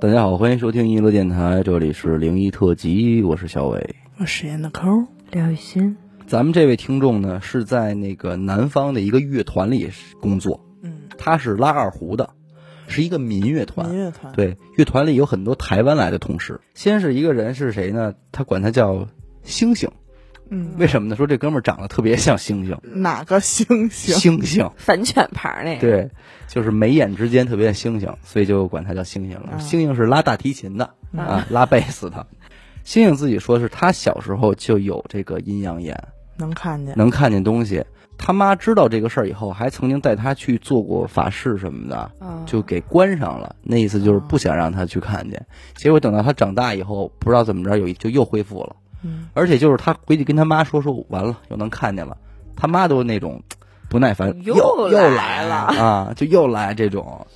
大家好，欢迎收听一乐电台，这里是灵异特辑，我是小伟。我实验的抠，廖雨欣，咱们这位听众呢是在那个南方的一个乐团里工作，嗯，他是拉二胡的，是一个民乐团。民乐团，，对，乐团里有很多台湾来的同事。先是一个人是谁呢？他管他叫星星，嗯，为什么呢？说这哥们儿长得特别像猩猩，哪个猩猩？猩猩。反犬牌那个，对，就是眉眼之间特别像猩猩，所以就管他叫猩猩了。啊星星是拉大提琴的啊，拉贝斯的。猩猩自己说是他小时候就有这个阴阳眼，能看见，能看见东西。他妈知道这个事儿以后，还曾经带他去做过法事什么的，嗯，就给关上了。那意思就是不想让他去看见。结果等到他长大以后，不知道怎么着，有一就又恢复了。嗯，而且就是他回去跟他妈说说，完了又能看见了，他妈都那种不耐烦，又又来来了啊，就又来这种。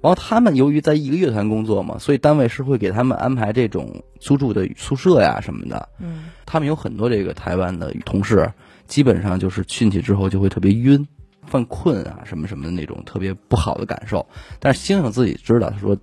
然后他们由于在一个乐团工作嘛，所以单位是会给他们安排这种租住的宿舍呀什么的。嗯，他们有很多这个台湾的同事，基本上就是进去之后就会特别晕、犯困啊什么什么的那种特别不好的感受。但是星星自己知道，他说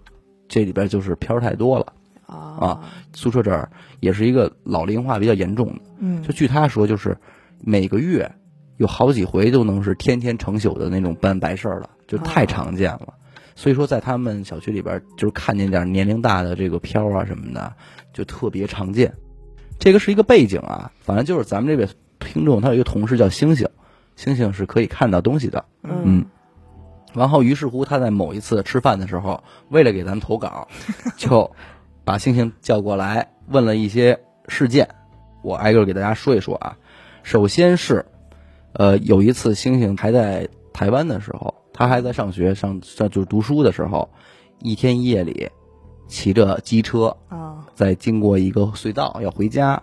这里边就是片儿太多了。啊宿舍这儿也是一个老龄化比较严重的，嗯，就据他说，就是每个月有好几回都能是天天成宿的那种办白事儿了，就太常见了。所以说，在他们小区里边，就是看见点年龄大的这个飘啊什么的，就特别常见。这个是一个背景啊，反正就是咱们这位听众，他有一个同事叫星星，星星是可以看到东西的。嗯嗯，然后于是乎他在某一次吃饭的时候，为了给咱们投稿，就把星星叫过来问了一些事件，我挨个给大家说一说啊。首先是，呃，有一次星星还在台湾的时候，他还在上学上上就是读书的时候，一天夜里骑着机车啊，在经过一个隧道要回家，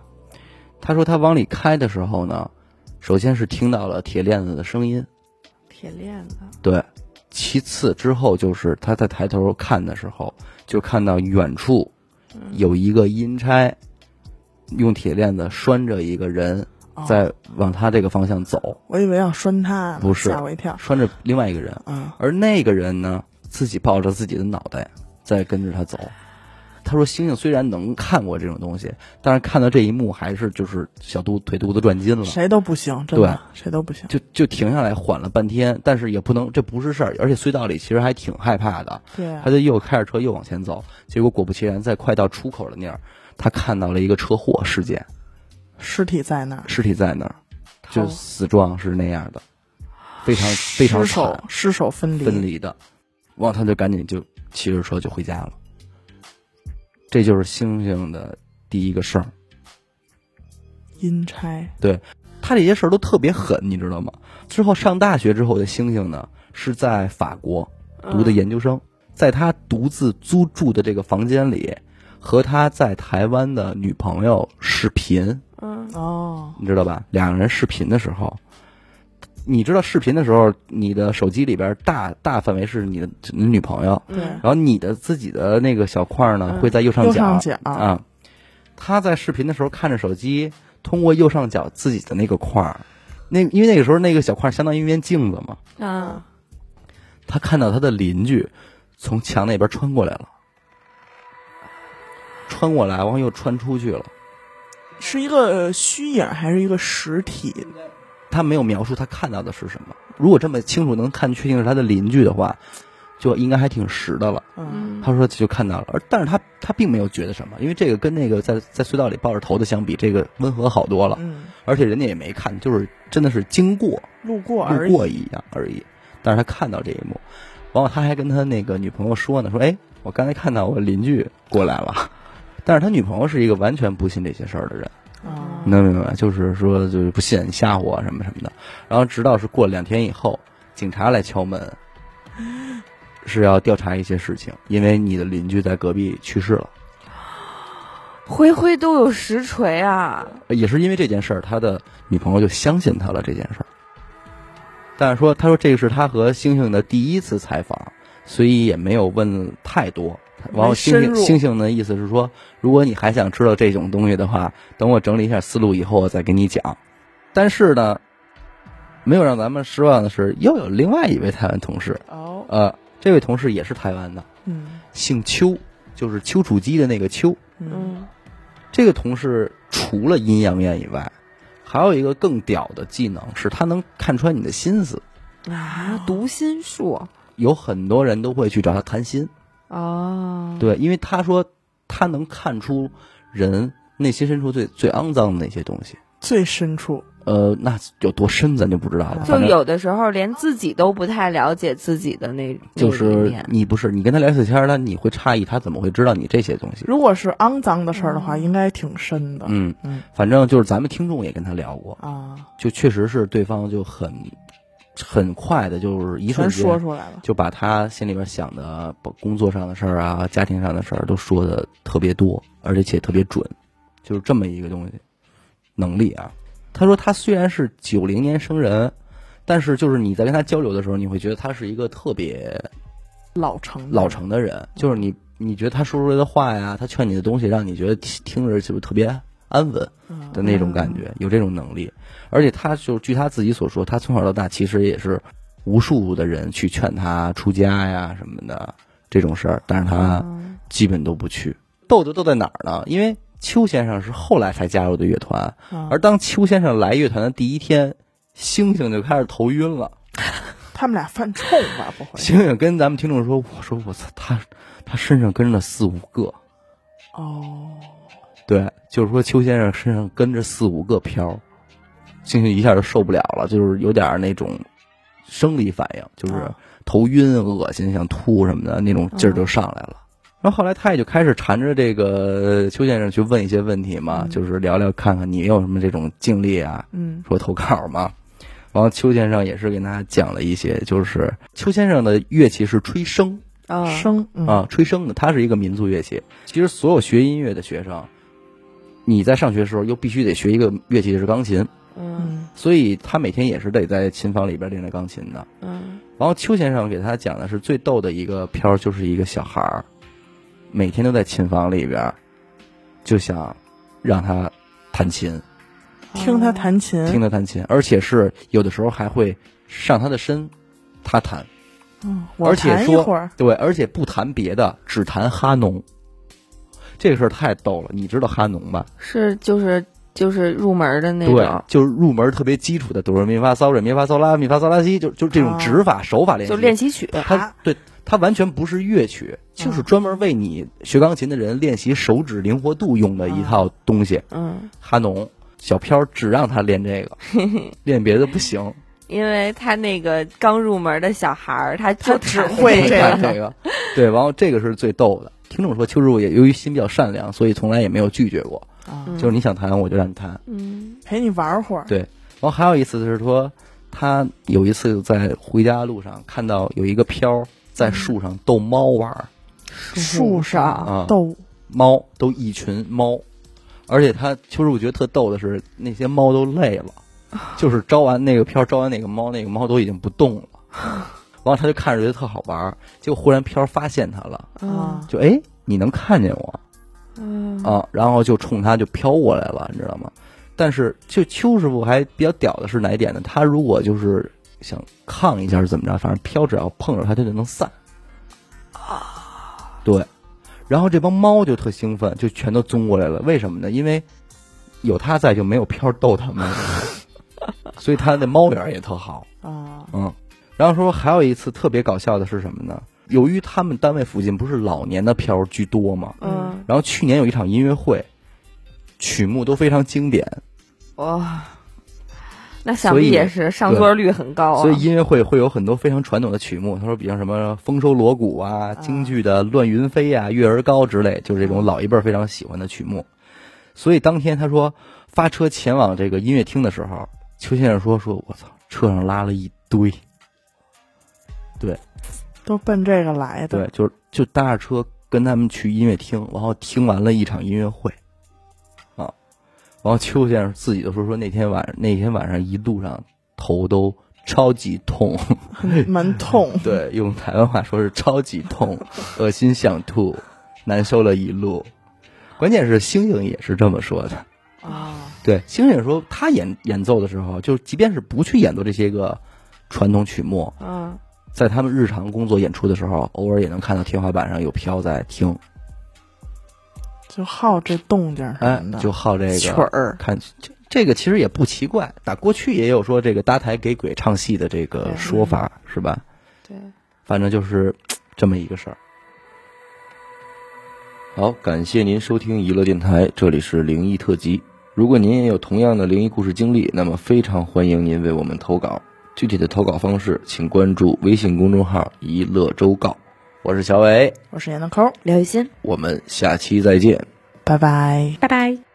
他说他往里开的时候呢，首先是听到了铁链子的声音，铁链子，对，其次之后就是他在抬头看的时候，就看到远处有一个阴差，用铁链子拴着一个人哦在往他这个方向走，我以为要拴他，不是吓我一跳。拴着另外一个人，嗯，而那个人呢，自己抱着自己的脑袋在跟着他走。他说：“星星虽然能看过这种东西，但是看到这一幕还是就是小肚腿肚子转筋了。谁都不行，真的，谁都不行。就就停下来缓了半天，但是也不能，这不是事儿，而且隧道里其实还挺害怕的。对啊他，就又开着车又往前走，结果果不其然，在快到出口的那儿，他看到了一个车祸事件，尸体在那儿，尸体在那儿，就死状是那样的，非常非常尸首惨，尸首分离，分离的。然后，他就赶紧就骑着车就回家了。这就是星星的第一个事儿。阴差，对他这些事儿都特别狠，你知道吗？之后上大学之后的星星呢，是在法国读的研究生，在他独自租住的这个房间里，和他在台湾的女朋友视频，嗯哦，你知道吧？两个人视频的时候，你知道视频的时候，你的手机里边大大范围是你的你女朋友，然后你的自己的那个小块呢嗯。会在右上角。右上角。啊。他在视频的时候看着手机，通过右上角自己的那个块儿，那因为那个时候那个小块儿相当于一面镜子嘛，啊。他看到他的邻居从墙那边穿过来了，穿过来，然后又穿出去了。是一个呃虚影还是一个实体？他没有描述他看到的是什么。如果这么清楚能看确定是他的邻居的话，就应该还挺实的了。他说就看到了，而但是他他并没有觉得什么，因为这个跟那个在在隧道里抱着头的相比，这个温和好多了。嗯，而且人家也没看，就是真的是经过路过而已。路过一样而已。但是他看到这一幕，完了他还跟他那个女朋友说呢，说哎，我刚才看到我邻居过来了。但是他女朋友是一个完全不信这些事儿的人，啊你能明白吗？就是说就是不信你吓唬我什么什么的。然后直到是过了两天以后，警察来敲门，是要调查一些事情，因为你的邻居在隔壁去世了。回回都有实锤啊！也是因为这件事儿，他的女朋友就相信他了这件事儿。但是说，他说这个是他和星星的第一次采访，所以也没有问太多。然后星星星星的意思是说，如果你还想知道这种东西的话，等我整理一下思路以后，我再给你讲。但是呢，没有让咱们失望的是，又有另外一位台湾同事，哦，呃，这位同事也是台湾的，嗯，姓邱，就是丘处机的那个邱。嗯嗯这个同事除了阴阳眼以外，还有一个更屌的技能，是他能看穿你的心思。啊，读心术有很多人都会去找他谈心，哦，对，因为他说他能看出人内心深处最最肮脏的那些东西。最深处，呃，那有多深咱就不知道了。就有的时候连自己都不太了解自己的那，就是你不是你跟他聊起天儿，他你会诧异他怎么会知道你这些东西。如果是肮脏的事儿的话，应该挺深的。嗯嗯反正就是咱们听众也跟他聊过，啊，就确实是对方就很很快的，就是一瞬间说间出来了。就把他心里边想的，包工作上的事儿啊，家庭上的事儿都说的特别多，而且且特别准，就是这么一个东西，能力啊。他说他虽然是九零年生人，但是就是你在跟他交流的时候，你会觉得他是一个特别老成老成的人，就是你你觉得他说出来的话呀，他劝你的东西，让你觉得听听着就是特别安稳嗯的那种感觉，有这种能力。而且他就据他自己所说，他从小到大其实也是无数的人去劝他出家呀什么的这种事儿，但是他嗯基本都不去。逗就逗在哪儿呢？因为邱先生是后来才加入的乐团，啊而当邱先生来乐团的第一天，星星就开始头晕了。他们俩犯冲吧？不会 星星跟咱们听众说：“我说我操，他他身上跟着四五个。”哦，对，就是说邱先生身上跟着四五个飘儿，星星一下就受不了了，就是有点儿那种生理反应，就是啊头晕、恶心、想吐什么的那种劲儿就上来了。然后后来他也就开始缠着这个邱先生去问一些问题嘛，嗯就是聊聊看看你有什么这种经历啊，嗯说投稿嘛。然后邱先生也是给大家讲了一些，就是邱先生的乐器是吹笙，啊笙嗯啊，吹笙的，它是一个民族乐器。其实所有学音乐的学生，你在上学的时候又必须得学一个乐器，是钢琴，嗯嗯所以他每天也是得在琴房里边练着钢琴的。嗯然后邱先生给他讲的是最逗的一个片儿，就是一个小孩儿，每天都在琴房里边，就想让他弹琴，听他弹琴，听他弹琴，而且是有的时候还会上他的身，他弹。嗯，我而且说弹一会儿，对，而且不弹别的，只弹哈农。这个事儿太逗了，你知道哈农吧？是就是就是入门的那对，，就是入门特别基础的哆来咪发嗦瑞咪发嗦拉咪发嗦拉西，就就这种指法、手法练习。就练习曲，它对它完全不是乐曲，就是专门为你学钢琴的人练习手指灵活度用的一套东西。嗯，哈农小飘只让他练这个，练别的不行，因为他那个刚入门的小孩儿，他就他只会这个 个这个。对，然后这个是最逗的。听众说邱师傅也由于心比较善良，所以从来也没有拒绝过，就是你想谈我就让你谈。嗯。陪你玩会儿，对。然后还有一次是说，他有一次在回家的路上看到有一个飘儿在树上逗猫玩儿，树上啊。逗。猫都一群猫，而且他邱师傅觉得特逗的是，那些猫都累了，就是招完那个飘儿招完那个猫，那个猫都已经不动了。然后他就看着觉得特好玩儿，结果忽然飘发现他了，就哎你能看见我嗯啊，然后就冲他就飘过来了，你知道吗？但是就邱师傅还比较屌的是哪一点呢？他如果就是想抗一下是怎么着，反正飘只要碰着他，他就能散。啊，对。然后这帮猫就特兴奋，就全都踪过来了。为什么呢？因为有他在，就没有飘逗他们，所以他的猫缘也特好。啊，嗯，然后说还有一次特别搞笑的是什么呢？由于他们单位附近不是老年的票儿居多嘛，嗯，然后去年有一场音乐会，曲目都非常经典，哇，那想必也是上座率很高啊，所以音乐会会有很多非常传统的曲目。他说，比方什么丰收锣鼓啊、京剧的《乱云飞》啊、《月儿高》之类，就是这种老一辈儿非常喜欢的曲目。所以当天他说发车前往这个音乐厅的时候，邱先生说：“说我操，车上拉了一堆，都奔这个来的，对，就是就搭着车跟他们去音乐厅，然后听完了一场音乐会，啊，然后邱先生自己就说说那天晚上那天晚上一路上头都超级痛，蛮痛，对，用台湾话说是超级痛，恶心想吐，难受了一路。关键是星星也是这么说的，啊，对，星星说他演演奏的时候，就即便是不去演奏这些个传统曲目，嗯在他们日常工作演出的时候，偶尔也能看到天花板上有飘在听，就好这动静什哎就好这曲个儿，看这这个其实也不奇怪，打过去也有说这个搭台给鬼唱戏的这个说法，是吧？对，反正就是这么一个事儿。好，感谢您收听娱乐电台，这里是灵异特辑。如果您也有同样的灵异故事经历，那么非常欢迎您为我们投稿。具体的投稿方式，请关注微信公众号“一乐周告”。我是小伟，我是闫德抠，刘雨欣，我们下期再见。拜拜。拜拜。